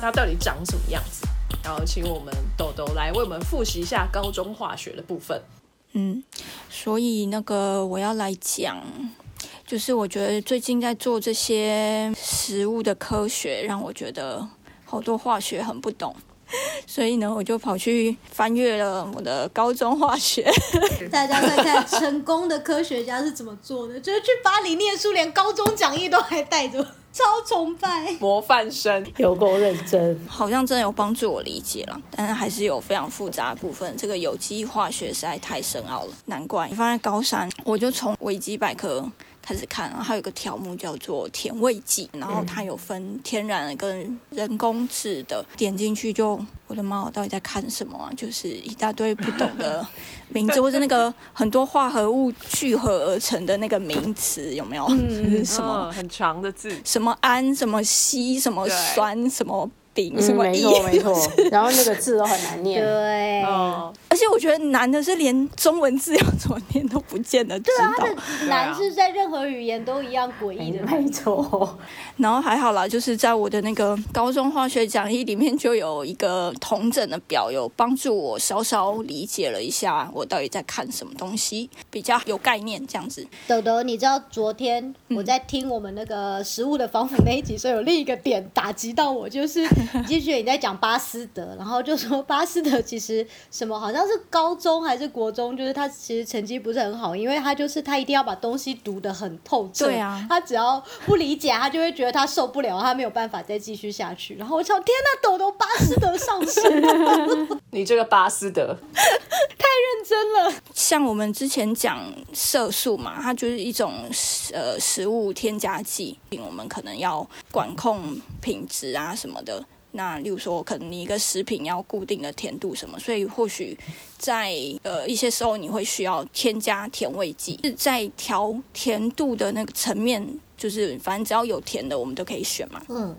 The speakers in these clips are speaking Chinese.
它到底长什么样子？然后请我们豆豆来为我们复习一下高中化学的部分。嗯，所以那个我要来讲，就是我觉得最近在做这些食物的科学，让我觉得好多化学很不懂，所以呢，我就跑去翻阅了我的高中化学。大家在看 成功的科学家是怎么做的，就是去巴黎念书，连高中讲义都还带着，超崇拜。模范生，有够认真，好像真的有帮助我理解了，但是还是有非常复杂的部分。这个有机化学实在太深奥了，难怪你放在高三，我就从维基百科开始看，然后还有一个条目叫做甜味剂，然后它有分天然的跟人工制的，点进去就我的妈，我到底在看什么啊？就是一大堆不懂的 名字，或者那个很多化合物聚合而成的那个名词，有没有？就是 什么嗯很长的字，什么氨、什么烯、什么酸、什么丙、嗯什么没乙，错没错，然后那个字都很难念，对，哦，而且我觉得难的是连中文字要怎么念都不见得知道。难是在任何语言都一样诡异的。难。没错，然后还好啦，就是在我的那个高中化学讲义里面就有一个同整的表，有帮助我稍稍理解了一下我到底在看什么东西，比较有概念这样子。豆豆，你知道昨天我在听我们那个食物的防腐那一集，所以有另一个点打击到我，就是你继续你在讲巴斯德，然后就说巴斯德其实什么好像是高中还是国中，就是他其实成绩不是很好，因为他就是他一定要把东西读得很透彻，对啊他只要不理解，他就会觉得他受不了，他没有办法再继续下去。然后我想，天呐，豆豆巴斯德上身，你这个巴斯德太认，真了。像我们之前讲色素嘛，它就是一种呃食物添加剂，我们可能要管控品质啊什么的。那例如说，可能你一个食品要固定的甜度什么，所以或许在呃一些时候你会需要添加甜味剂，是在调甜度的那个层面，就是反正只要有甜的，我们都可以选嘛。嗯，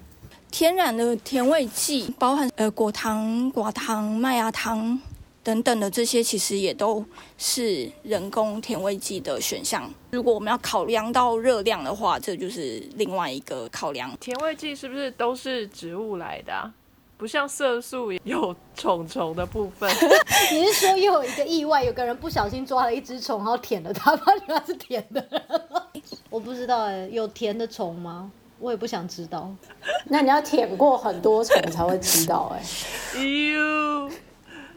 天然的甜味剂，包含呃果糖、寡糖、麦芽糖等等的这些，其实也都是人工甜味剂的选项。如果我们要考量到热量的话，这就是另外一个考量。甜味剂是不是都是植物来的、啊？不像色素有虫虫的部分，你是说又有一个意外，有个人不小心抓了一只虫，然后舔了它，发现它是甜的。我不知道哎、有甜的虫吗？我也不想知道。那你要舔过很多虫才会知道哎、哟，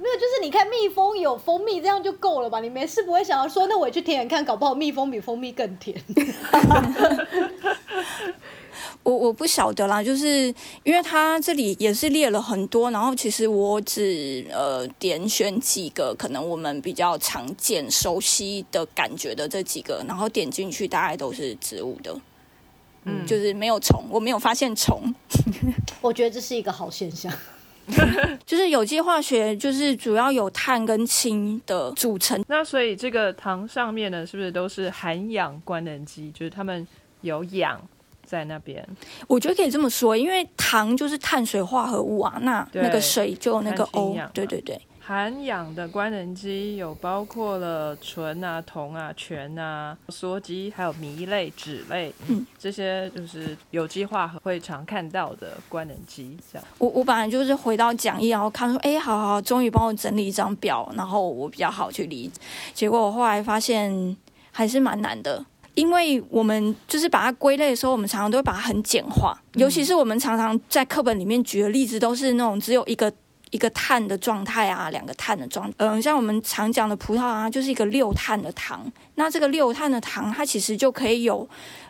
没有，就是你看蜜蜂有蜂蜜，这样就够了吧？你没事不会想要说，那我也去舔舔看，搞不好蜜蜂比蜂蜜更甜。我我不晓得啦，就是因为它这里也是列了很多，然后其实我只呃点选几个可能我们比较常见、熟悉的感觉的这几个，然后点进去大概都是植物的，嗯，就是没有虫，我没有发现虫。我觉得这是一个好现象。就是有机化学，就是主要有碳跟氢的组成。那所以这个糖上面呢，是不是都是含氧官能基？就是它们有氧在那边，我觉得可以这么说，因为糖就是碳水化合物啊，那那个水就有那个 O，氧对对对。含氧的官能基有包括了醇啊、铜啊、醛啊、羧基，还有醚类、酯类，嗯，这些就是有机化合会常看到的官能基，这样。我我本来就是回到讲义，然后看说，哎，好好，终于帮我整理一张表，然后我比较好去理。结果我后来发现还是蛮难的，因为我们就是把它归类的时候，我们常常都会把它很简化，尤其是我们常常在课本里面举的例子都是那种只有一个。一个碳的状态啊，两个碳的状，嗯、像我们常讲的葡萄糖啊，就是一个六碳的糖。那这个六碳的糖，它其实就可以有，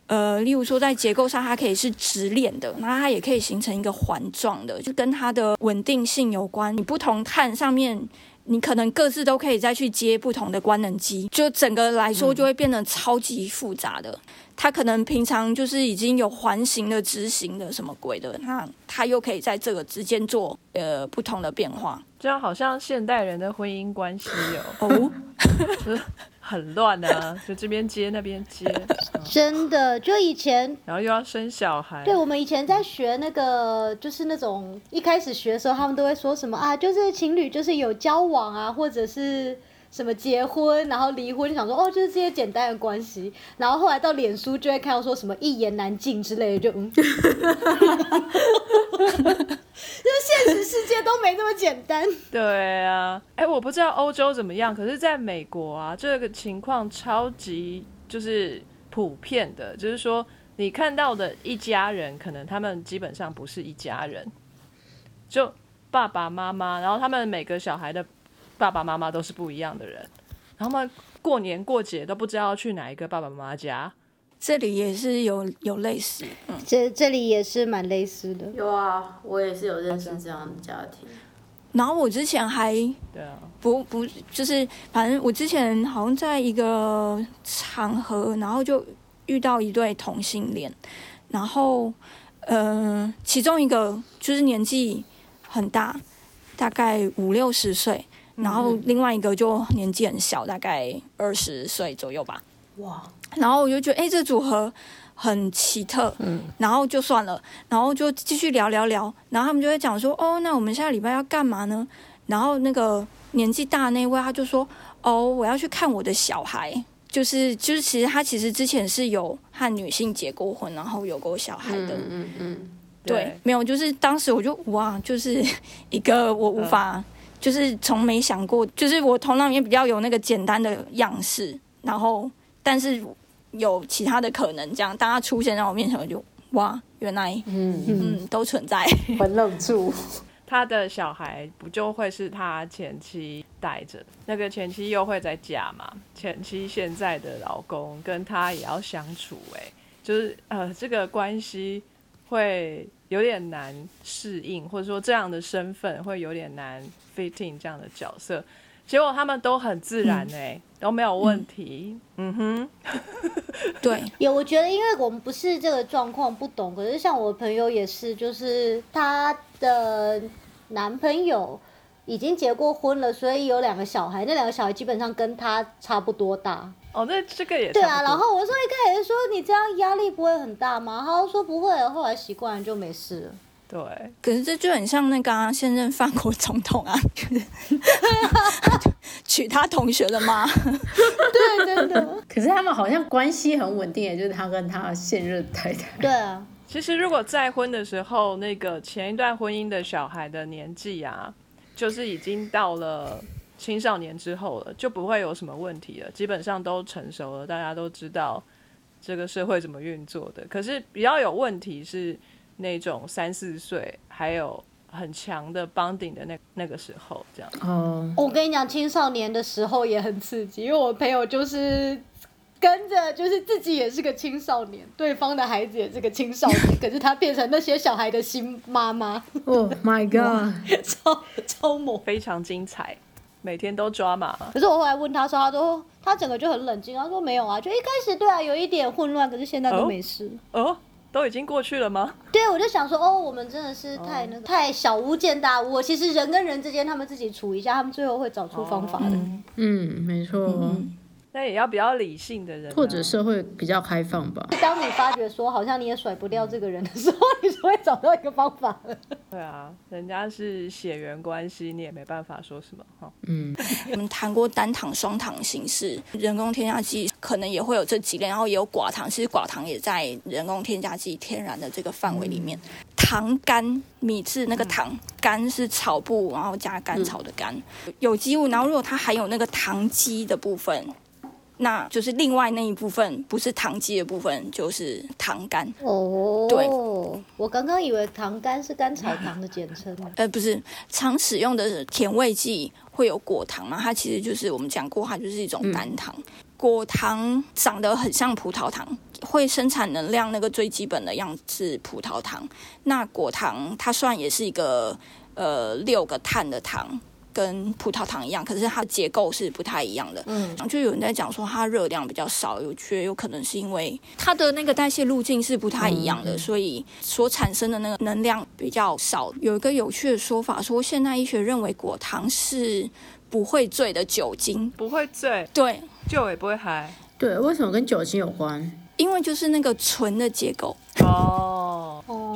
呃，例如说在结构上，它可以是直链的，那它也可以形成一个环状的，就跟它的稳定性有关。你不同碳上面，你可能各自都可以再去接不同的官能机，就整个来说就会变得超级复杂的。它可能平常就是已经有环形的、直行的什么鬼的，那他又可以在这个之间做呃不同的变化。这样好像现代人的婚姻关系哦。哦，就是很乱啊，就这边接那边接，嗯真的，就以前然后又要生小孩，对，我们以前在学那个，就是那种一开始学的时候，他们都会说什么啊，就是情侣就是有交往啊，或者是什么结婚，然后离婚，就想说哦，就是这些简单的关系。然后后来到脸书就会看到说什么一言难尽之类的，就嗯，就是现实世界都没那么简单。对啊，哎，我不知道欧洲怎么样，可是在美国啊，这个情况超级就是普遍的，就是说你看到的一家人，可能他们基本上不是一家人，就爸爸妈妈，然后他们每个小孩的爸爸妈妈都是不一样的人，然后他们过年过节都不知道去哪一个爸爸妈妈家。这里也是有有类似，嗯，这这里也是蛮类似的。有啊，我也是有认识这样的家庭。然后我之前还对啊，不不就是，反正我之前好像在一个场合，然后就遇到一对同性恋，然后呃，其中一个就是年纪很大，大概五六十岁，然后另外一个就年纪很小，大概二十岁左右吧。哇，然后我就觉得，哎、这组合很奇特，嗯，然后就算了，然后就继续聊聊聊，然后他们就会讲说，哦，那我们下个礼拜要干嘛呢？然后那个年纪大的那位他就说，哦，我要去看我的小孩，就是就是，其实他其实之前是有和女性结过婚，然后有过小孩的，嗯嗯嗯，对，没有，就是当时我就哇，就是一个我无法，就是从没想过，就是我头脑里面比较有那个简单的样式，然后但是有其他的可能，这样当他出现在我面前，我就哇，原来嗯，嗯都存在，很愣住。他的小孩不就会是他前妻带着，那个前妻又会在家嘛？前妻现在的老公跟他也要相处、哎，就是呃，这个关系会有点难适应，或者说这样的身份会有点难 fitting 这样的角色。结果他们都很自然、哎、都没有问题。嗯哼，对，有，我觉得因为我们不是这个状况，不懂。可是像我朋友也是，就是她的男朋友已经结过婚了，所以有两个小孩，那两个小孩基本上跟她差不多大。哦，那这个也对啊，然后我说一开始说你这样压力不会很大吗？他说不会，后来习惯了就没事了。对，可是这就很像那个、啊、现任法国总统啊，娶他同学的妈，对，对对。可是他们好像关系很稳定，也就是他跟他现任太太。对啊，其实如果再婚的时候，那个前一段婚姻的小孩的年纪啊，就是已经到了青少年之后了，就不会有什么问题了，基本上都成熟了，大家都知道这个社会怎么运作的。可是比较有问题是那种三四岁还有很强的 bonding 的那那个时候，这样。哦，我跟你讲，青少年的时候也很刺激，因为我朋友就是跟着，就是自己也是个青少年，对方的孩子也是个青少年，可是他变成那些小孩的新妈妈，Oh my god！超超猛。非常精彩，每天都抓马。可是我后来问他说，他说他整个就很冷静，他说没有啊，就一开始对啊有一点混乱，可是现在都哦没事。哦，都已经过去了吗？对，我就想说，哦，我们真的是太那个、太小巫见大巫。其实人跟人之间，他们自己处一下，他们最后会找出方法的。嗯，没错，那也要比较理性的人啊、或者社会比较开放吧。当你发觉说好像你也甩不掉这个人的时候，你就会找到一个方法了。对啊，人家是血缘关系，你也没办法说什么哈。嗯，我们谈过单糖、双糖形式，人工添加剂可能也会有这几类，然后也有寡糖，其实寡糖也在人工添加剂天然的这个范围里面。糖苷米字那个糖苷是草布，然后加甘草的甘，有机物。然后如果它含有那个糖基的部分，那就是另外那一部分不是糖基的部分，就是糖苷。哦，对，我刚刚以为糖苷是甘草糖的简称呢。呃，不是常使用的甜味剂会有果糖嘛？它其实就是我们讲过，它就是一种单糖。果糖长得很像葡萄糖，会生产能量，那个最基本的样子是葡萄糖。那果糖它虽然也是一个呃六个碳的糖。跟葡萄糖一样，可是它的结构是不太一样的。嗯，就有人在讲说它热量比较少，有觉得有可能是因为它的那个代谢路径是不太一样的，所以所产生的那个能量比较少。有一个有趣的说法说，现代医学认为果糖是不会醉的酒精。不会醉，对，酒也不会嗨。对，为什么跟酒精有关？因为就是那个醇的结构。哦，哦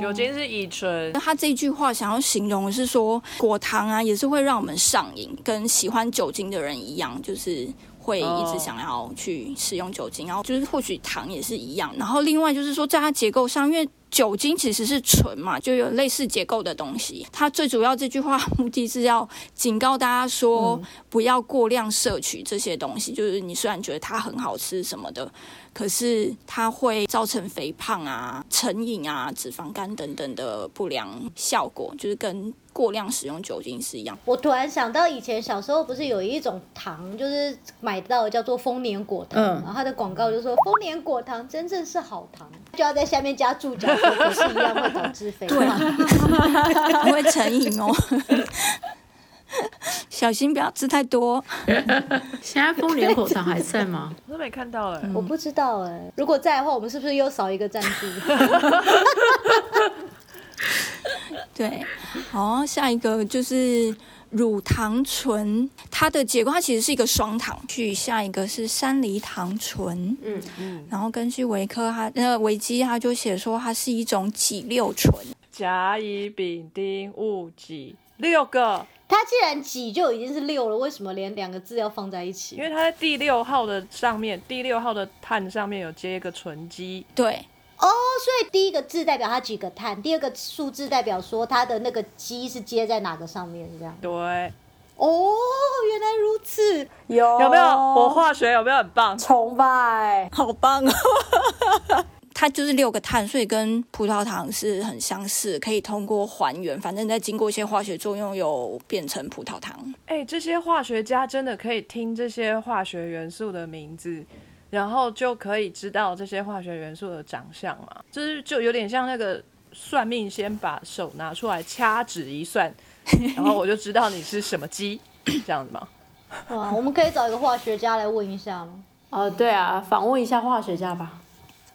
酒精是乙醇，他这句话想要形容的是说，果糖啊也是会让我们上瘾，跟喜欢酒精的人一样，就是会一直想要去使用酒精，然后就是或许糖也是一样。然后另外就是说，在它结构上，因为酒精其实是醇嘛，就有类似结构的东西。它最主要这句话目的是要警告大家说，不要过量摄取这些东西。就是你虽然觉得它很好吃什么的，可是它会造成肥胖啊、成瘾啊、脂肪肝等等的不良效果，就是跟过量使用酒精是一样。我突然想到，以前小时候不是有一种糖，就是买到叫做丰年果糖，嗯然后它的广告就说丰年果糖真正是好糖，就要在下面加注脚说，可是一样会导致肥胖。不 会成瘾哦，小心不要吃太多。现在丰年口糖还在吗？我都没看到哎。我不知道哎、如果在的话，我们是不是又少一个赞助？对，好，下一个就是乳糖醇，它的结构它其实是一个双糖。去下一个是山梨糖醇，嗯嗯，然后根据维科它呃维基它就写说它是一种己六醇，甲乙丙丁戊己六个，它既然几就已经是六了，为什么连两个字要放在一起因？为它在第六号的上面，第六号的碳上面有接一个醇基，对，哦，所以第一个字代表它几个碳，第二个数字代表说它的那个基是接在哪个上面，是这样。对，哦，原来如此。有有没有？我化学有没有很棒？崇拜。好棒哦！它就是六个碳，所以跟葡萄糖是很相似，可以通过还原，反正再经过一些化学作用，有变成葡萄糖。哎、这些化学家真的可以听这些化学元素的名字，然后就可以知道这些化学元素的长相嘛？就是就有点像那个算命先把手拿出来掐指一算，然后我就知道你是什么鸡，这样子吗？哇，我们可以找一个化学家来问一下吗？哦，对啊，访问一下化学家吧。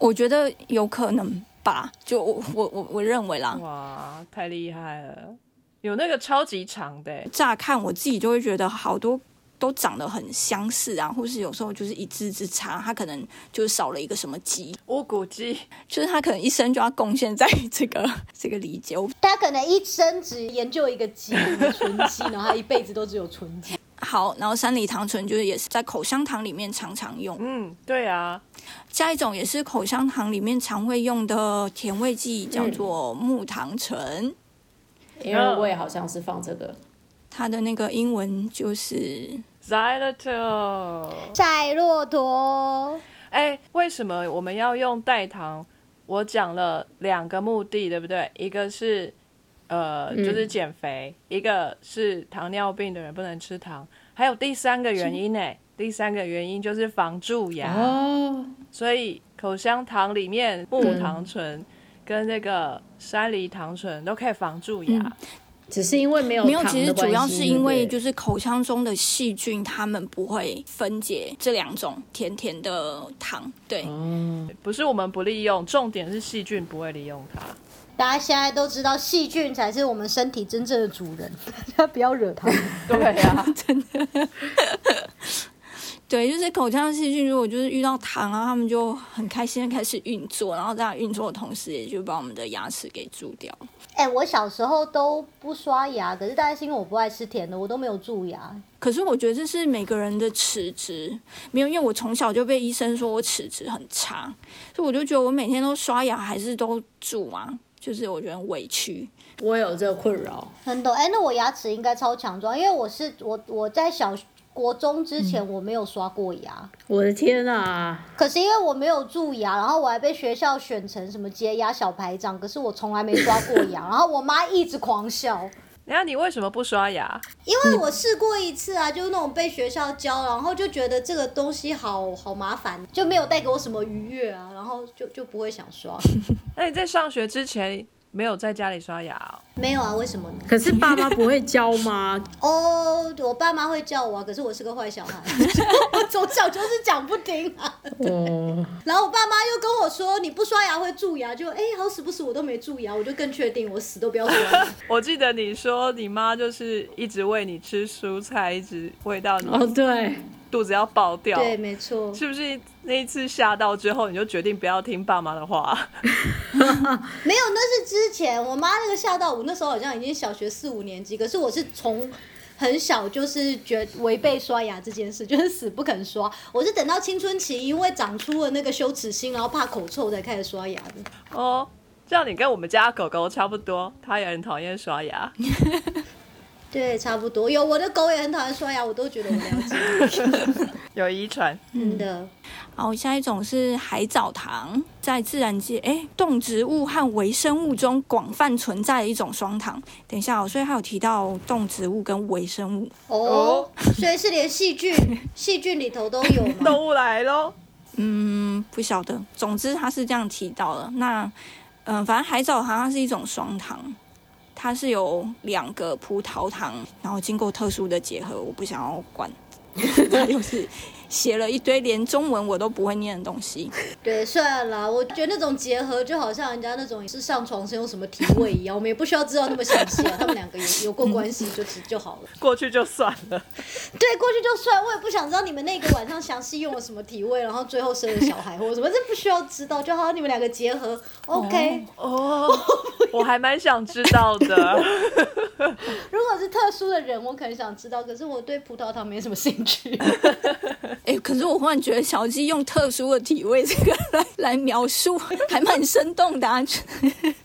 我觉得有可能吧，就我我我我认为啦。哇，太厉害了！有那个超级长的欸，乍看我自己就会觉得好多都长得很相似啊，或是有时候就是一字之差，他可能就是少了一个什么鸡，乌骨鸡，就是他可能一生就要贡献在这个 这个理解。我他可能一生只研究一个鸡，一个纯鸡，然后他一辈子都只有纯基。好，然后山梨糖醇就是也是在口香糖里面常常用，嗯，对啊，下一种也是口香糖里面常会用的甜味剂，叫做木糖醇，因为我也好像是放这个。它的那个英文就是。xylitol。赛骆驼，哎，为什么我们要用代糖？我讲了两个目的，对不对？一个是呃，就是减肥；一个是糖尿病的人不能吃糖。还有第三个原因呢？第三个原因就是防蛀牙。哦，所以口香糖里面木糖醇跟那个山梨糖醇都可以防蛀牙。只是因为没有没有，其实主要是因为就是口腔中的细菌，它们不会分解这两种甜甜的糖。对，不是我们不利用，重点是细菌不会利用它。大家现在都知道细菌才是我们身体真正的主人，大家不要惹他们。对 呀、对，就是口腔细菌，如果就是遇到糖，然后他们就很开心的开始运作，然后在它运作的同时，也就把我们的牙齿给蛀掉。哎、我小时候都不刷牙，可是大概是因为我不爱吃甜的，我都没有蛀牙。可是我觉得这是每个人的齿质，没有，因为我从小就被医生说我齿质很差，所以我就觉得我每天都刷牙还是都蛀啊，就是我觉得委屈。我有这个困扰。很懂。哎、那我牙齿应该超强壮，因为我是我我在小国中之前我没有刷过牙，我的天啊！可是因为我没有蛀牙，然后我还被学校选成什么洁牙小排长，可是我从来没刷过牙，然后我妈一直狂笑。然后你为什么不刷牙？因为我试过一次啊，就是那种被学校教，然后就觉得这个东西好好麻烦，就没有带给我什么愉悦啊，然后就就不会想刷。那你在上学之前没有在家里刷牙哦、没有啊？为什么呢？可是爸妈不会教吗？哦，我爸妈会叫我啊，可是我是个坏小孩，我从小就是讲不听啊。哦，然后我爸妈又跟我说，你不刷牙会蛀牙，就哎、好死不死我都没蛀牙，我就更确定我死都不要刷牙。我记得你说你妈就是一直喂你吃蔬菜，一直喂到你哦，对，肚子要爆掉。对，没错。是不是那一次吓到之后，你就决定不要听爸妈的话？没有，那是之前我妈那个吓到我，那时候好像已经小学四五年级，可是我是从很小就是觉违背刷牙这件事，就是死不肯刷。我是等到青春期，因为长出了那个羞耻心，然后怕口臭才开始刷牙的。哦，这样你跟我们家狗狗差不多，它也很讨厌刷牙。对，差不多。有我的狗也很讨厌刷牙，我都觉得我了解。有遗传，真的，好，下一种是海藻糖，在自然界，哎，动植物和微生物中广泛存在的一种双糖。等一下哦，所以它有提到动植物跟微生物。哦，所以是连细菌，细菌里头都有吗？动物来喽。嗯，不晓得。总之，它是这样提到的。那，嗯、反正海藻糖它是一种双糖，它是有两个葡萄糖，然后经过特殊的结合。我不想要管，他就是写了一堆连中文我都不会念的东西。对，算了啦，我觉得那种结合就好像人家那种是上床是用什么体位一样，我们也不需要知道那么详细啊。他们两个有有过关系就只就好了。过去就算了。对，过去就算，我也不想知道你们那个晚上详细用了什么体位，然后最后生了小孩或者什么，这不需要知道，就好你们两个结合，OK。哦，我还蛮想知道的。如果是特殊的人，我可能想知道，可是我对葡萄糖没什么兴趣。哎、可是我忽然觉得小鸡用特殊的体位这个来来描述，还蛮生动的、啊。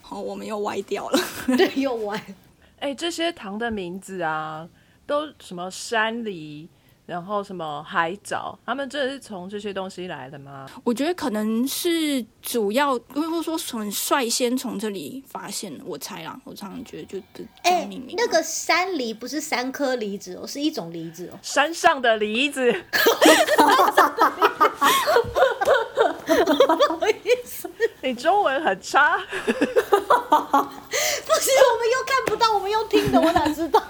好，我们又歪掉了。对，又歪。哎、这些糖的名字啊，都什么山梨，然后什么海藻，他们真的是从这些东西来的吗？我觉得可能是主要，或者说很率先从这里发现，我猜啦。我常常觉得就哎。那个山梨不是三颗梨子哦，是一种梨子哦。山上的梨子，不好意思，你中文很差。不行，我们又看不到，我们又听的，我哪知道？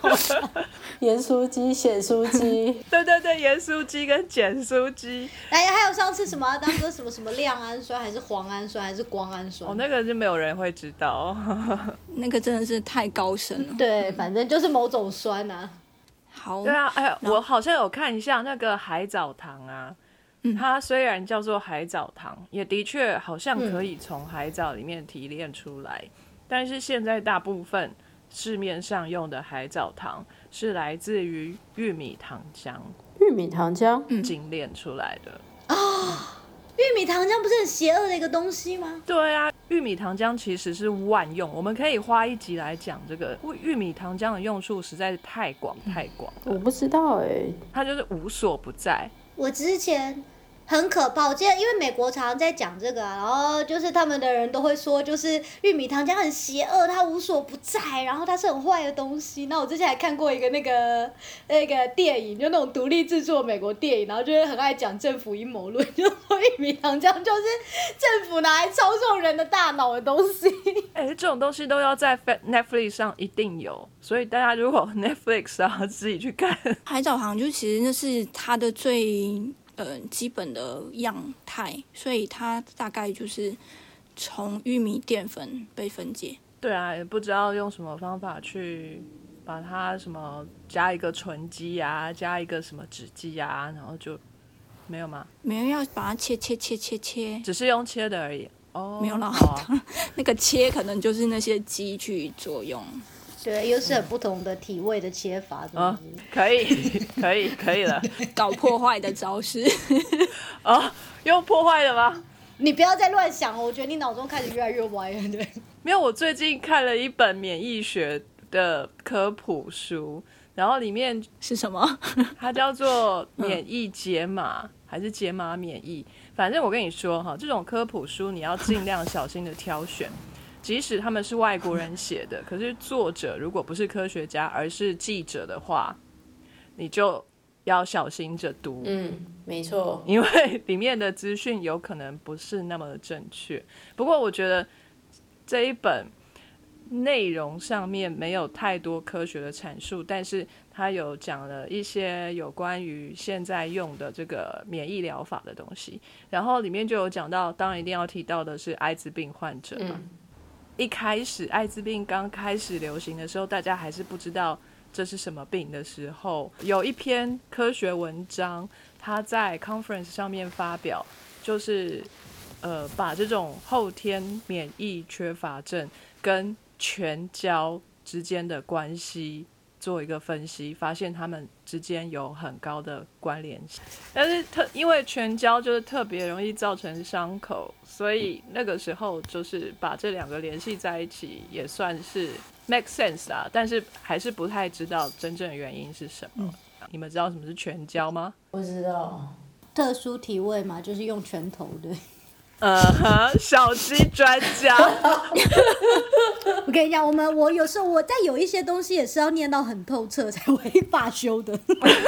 盐酥鸡、咸酥鸡，对对对，盐酥鸡跟碱酥鸡，哎，还有上次什么啊当哥什么什么亮氨酸，还是磺氨酸，还是光氨酸？哦，那个就没有人会知道。那个真的是太高深了。对，反正就是某种酸啊。好，对啊，哎，我好像有看一下那个海藻糖啊，它虽然叫做海藻糖，也的确好像可以从海藻里面提炼出来，但是现在大部分市面上用的海藻糖是来自于玉米糖浆玉米糖浆，精炼出来的啊。玉米糖浆不是很邪恶的一个东西吗？对啊，玉米糖浆其实是万用，我们可以花一集来讲这个。玉米糖浆的用处实在是太广太广，我不知道哎、它就是无所不在。我之前很可怕，我记得因为美国常常在讲这个啊，然后就是他们的人都会说，就是玉米糖浆很邪恶，它无所不在，然后它是很坏的东西。那我之前还看过一个那个那个电影，就那种独立制作美国电影，然后就是很爱讲政府阴谋论，就说玉米糖浆就是政府拿来操纵人的大脑的东西。哎、这种东西都要在 Netflix 上一定有，所以大家如果 Netflix 啊自己去看，海藻糖就其实那是它的最呃基本的样态，所以它大概就是从玉米淀粉被分解。对啊，也不知道用什么方法去把它什么加一个醇基啊，加一个什么酯基啊，然后就没有吗？没有要把它切切切切切，只是用切的而已。哦，没有啦 那个切可能就是那些鸡去作用。对，又是很不同的体位的切法，真的啊是。可以，可以，可以了。搞破坏的招式。哦，又破坏了吗？你不要再乱想了，我觉得你脑中开始越来越歪了。对，没有，我最近看了一本免疫学的科普书，然后里面是什么？它叫做免疫解码、还是解码免疫？反正我跟你说哈，这种科普书你要尽量小心的挑选。即使他们是外国人写的，可是作者如果不是科学家，而是记者的话，你就要小心着读。嗯，没错，因为里面的资讯有可能不是那么的正确。不过我觉得这一本内容上面没有太多科学的阐述，但是他有讲了一些有关于现在用的这个免疫疗法的东西。然后里面就有讲到，当然一定要提到的是艾滋病患者嘛。一开始艾滋病刚开始流行的时候，大家还是不知道这是什么病的时候，有一篇科学文章，它在 conference 上面发表，就是呃把这种后天免疫缺乏症跟全交之间的关系做一个分析，发现他们之间有很高的关联性。但是特因为全交就是特别容易造成伤口，所以那个时候就是把这两个联系在一起，也算是 make sense 啦。但是还是不太知道真正原因是什么。你们知道什么是全交吗？不知道。特殊体位嘛，就是用拳头的。呃哼，小鸡专家。我跟你讲，我们我有时候我在有一些东西也是要念到很透彻才会罢休的。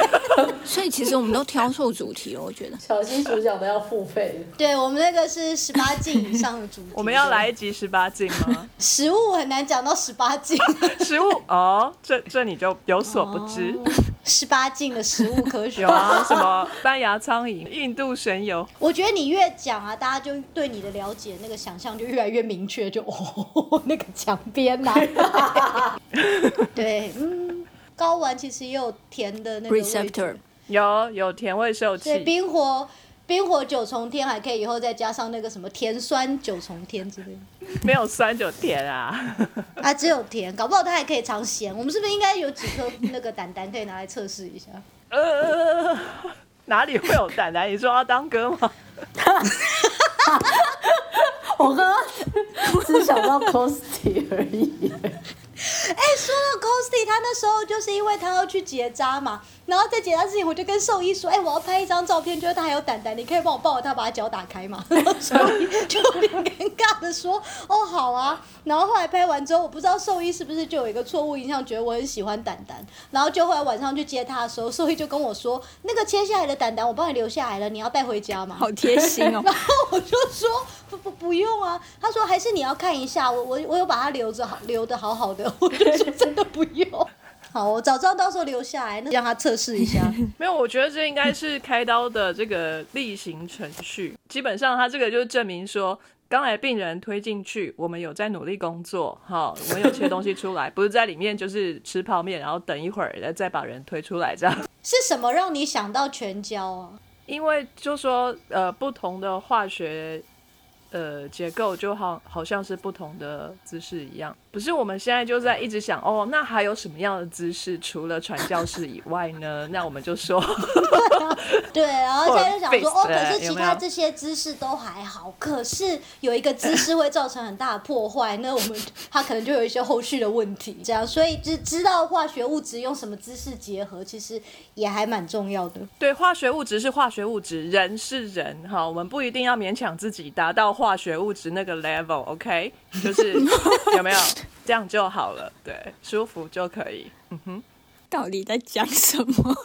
所以其实我们都挑错主题了，我觉得。小鸡主讲的要付费。对我们那个是十八禁以上的主题。我们要来一集十八禁吗？食物很难讲到十八禁。食物哦，这这你就有所不知。十八禁的食物科学有啊，什么斑牙苍蝇、印度神油。我觉得你越讲啊，大家就对你的了解那个想象就越来越明确，就 哦那个墙边呐。对，嗯，睾丸其实也有甜的那个 receptor，有有甜味受气。对，冰火冰火九重天还可以以后再加上那个什么甜酸九重天之类的。没有酸就甜啊。啊，只有甜，搞不好它还可以尝咸。我们是不是应该有几颗那个胆胆可以拿来测试一下？呃，哪里会有胆胆？你说要当歌吗？我刚刚只想到 Costy 而已。哎，说到 Costy，他那时候就是因为他要去结扎嘛，然后在结扎之前，我就跟兽医说：“哎，我要拍一张照片，就是他还有胆胆，你可以帮我抱着他，把他脚打开嘛。”然后兽医就有点尴尬的说：“哦，好啊。”然后后来拍完之后，我不知道兽医是不是就有一个错误印象，觉得我很喜欢胆胆。然后就后来晚上去接他的时候，兽医就跟我说：“那个切下来的胆胆，我帮你留下来了，你要带回家吗？”好贴心哦。然后我就说：“不不不用啊。”他说：“还是你要看一下，我我我有把它留着好，留的好好的。”我就说：“真的不用。”好，我早知道到时候留下来，那让他测试一下。没有，我觉得这应该是开刀的这个例行程序。基本上，他这个就证明说，刚来病人推进去，我们有在努力工作，好，我们有切东西出来，不是在里面就是吃泡面，然后等一会儿再把人推出来这样。是什么让你想到全胶啊？因为就说呃，不同的化学。呃，结构就好好像是不同的姿势一样，不是？我们现在就在一直想，哦，那还有什么样的姿势除了传教士以外呢？那我们就说 对，然后现在就想说，哦，可是其他这些姿势都还好，可是有一个姿势会造成很大的破坏，那我们它可能就有一些后续的问题，这样，所以知知道化学物质用什么姿势结合，其实也还蛮重要的。对，化学物质是化学物质，人是人，哈，我们不一定要勉强自己达到。化学物质那个 level，OK，就是 有没有这样就好了，对，舒服就可以。嗯哼，到底在讲什么？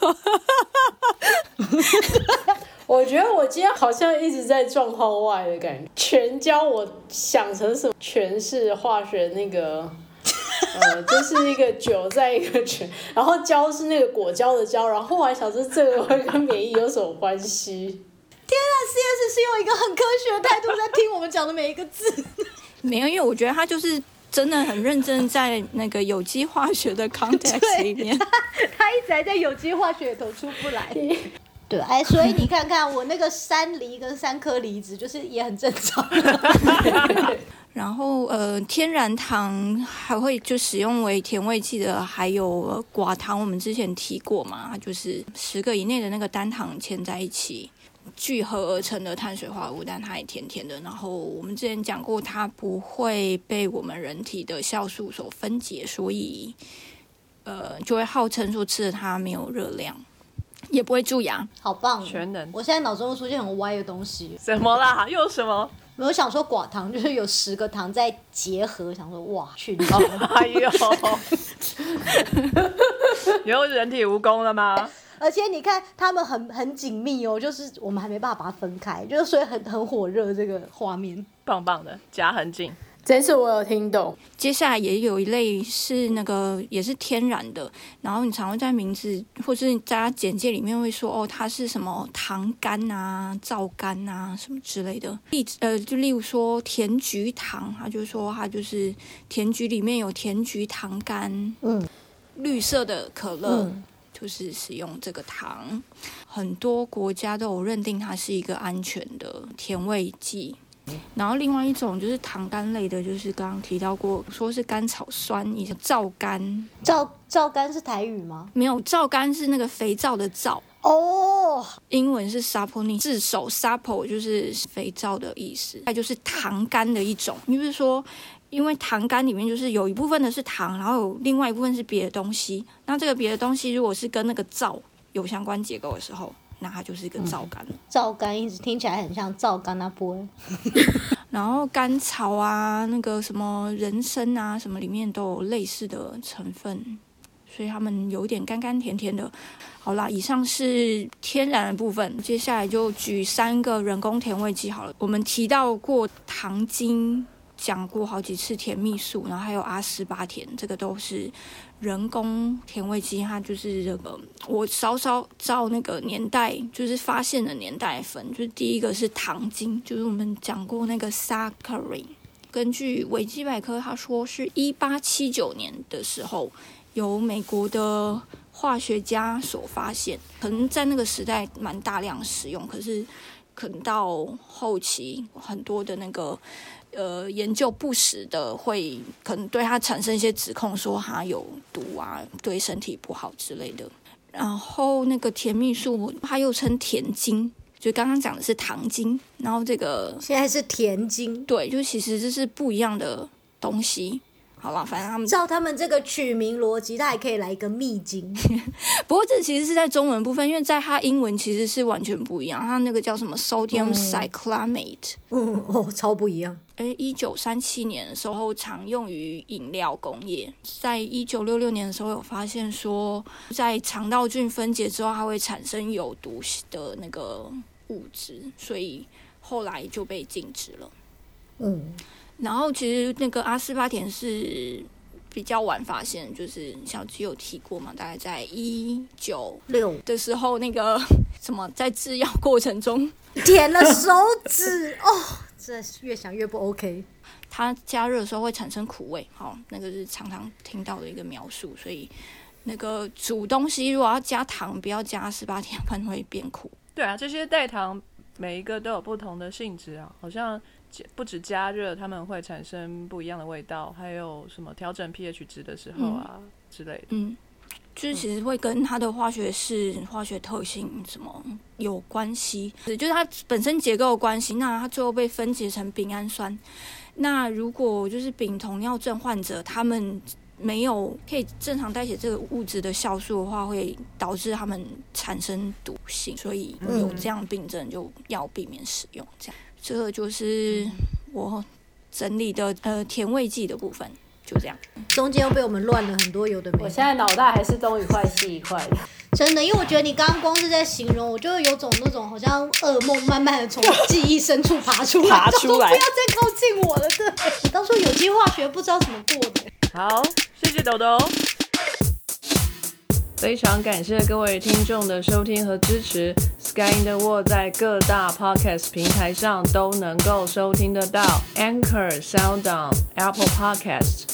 我觉得我今天好像一直在状况外的感觉。全胶我想成什么？全是化学那个，呃，就是一个酒在一个全，然后胶是那个果胶的胶，然后我还想说这个会跟免疫有什么关系？天啊！CS 是用一个很科学的态度在听我们讲的每一个字。没有，因为我觉得他就是真的很认真在那个有机化学的 context 里面，他一直还在有机化学里头出不来。对，哎，所以你看看我那个三梨跟三颗梨子，就是也很正常。然后呃，天然糖还会就使用为甜味剂的，还有寡糖，我们之前提过嘛，就是十个以内的那个单糖牵在一起。聚合而成的碳水化合物，但它也甜甜的。然后我们之前讲过，它不会被我们人体的酵素所分解，所以呃就会号称说吃了它没有热量，也不会蛀牙。好棒，全能！我现在脑中又出现很歪的东西。什么啦？又什么？我想说寡糖就是有十个糖在结合，想说哇去你！哎呦，有人体蜈蚣了吗？而且你看，他们很很紧密哦，就是我们还没办法把它分开，就是所以很很火热这个画面，棒棒的夹很紧。这次我有听懂，接下来也有一类是那个也是天然的，然后你常会在名字或是在它简介里面会说哦，它是什么糖苷啊、皂苷啊什么之类的。例呃，就例如说甜菊糖，它就说它就是甜菊里面有甜菊糖苷，嗯，绿色的可乐。嗯就是使用这个糖，很多国家都有认定它是一个安全的甜味剂。然后另外一种就是糖苷类的，就是刚刚提到过，说是甘草酸，以及皂苷，皂皂苷是台语吗？没有皂苷是那个肥皂的皂，哦，英文是 saponin，字首 sapo 就是肥皂的意思，它就是糖苷的一种。你比如说，因为糖苷里面就是有一部分的是糖，然后有另外一部分是别的东西。那这个别的东西如果是跟那个皂有相关结构的时候，那它就是一个皂苷。皂苷一直听起来很像皂苷那波。然后甘草啊，那个什么人参啊，什么里面都有类似的成分，所以它们有点甘甘甜甜的。好啦，以上是天然的部分，接下来就举三个人工甜味剂好了。我们提到过糖精，讲过好几次甜蜜素，然后还有阿斯巴甜，这个都是人工甜味剂，它就是这个我稍稍照那个年代，就是发现的年代分，就是第一个是糖精，就是我们讲过那个 saccharin。根据维基百科，他说是一八七九年的时候，由美国的化学家所发现，可能在那个时代蛮大量使用，可是可能到后期很多的那个呃研究不实的会可能对他产生一些指控，说他有毒啊，对身体不好之类的。然后那个甜蜜素，它又称甜精，就刚刚讲的是糖精，然后这个现在是甜精。对，就其实这是不一样的东西。好了，反正他们照他们这个取名逻辑，他还可以来一个蜜精。不过这其实是在中文部分，因为在它英文其实是完全不一样。它那个叫什么 sodium cyclamate，嗯，哦，超不一样。哎，一九三七年的时候常用于饮料工业，在一九六六年的时候有发现说，在肠道菌分解之后，它会产生有毒的那个物质，所以后来就被禁止了。嗯，然后其实那个阿斯巴甜是比较晚发现，就是小鸡有提过嘛，大概在一九六的时候，那个 什么在制药过程中，舔了手指哦，这越想越不 OK。它加热的时候会产生苦味，好、那个是常常听到的一个描述，所以那个煮东西如果要加糖，不要加阿斯巴甜，不然会变苦。对啊，这些代糖每一个都有不同的性质啊，好像加不止加热，它们会产生不一样的味道，还有什么调整 pH 值的时候啊、之类的。嗯，就是其实会跟它的化学式、化学特性什么有关系，就是它本身结构有关系。那它最后被分解成丙氨酸。那如果就是丙酮尿症患者，他们没有可以正常代谢这个物质的酵素的话，会导致他们产生毒性，所以有这样病症就要避免使用。这样，这个就是我整理的呃甜味剂的部分，就这样。中间又被我们乱了很多有的没的。我现在脑袋还是东一块西一块的。真的，因为我觉得你刚刚光是在形容，我就会有种那种好像噩梦慢慢的从 记忆深处爬出来，爬出来不要再靠近我了。对，我当初有机化学不知道怎么过的。好，谢谢豆豆。非常感谢各位听众的收听和支持。Sky in the World 在各大 podcast 平台上都能够收听得到，Anchor、SoundOn、Apple Podcasts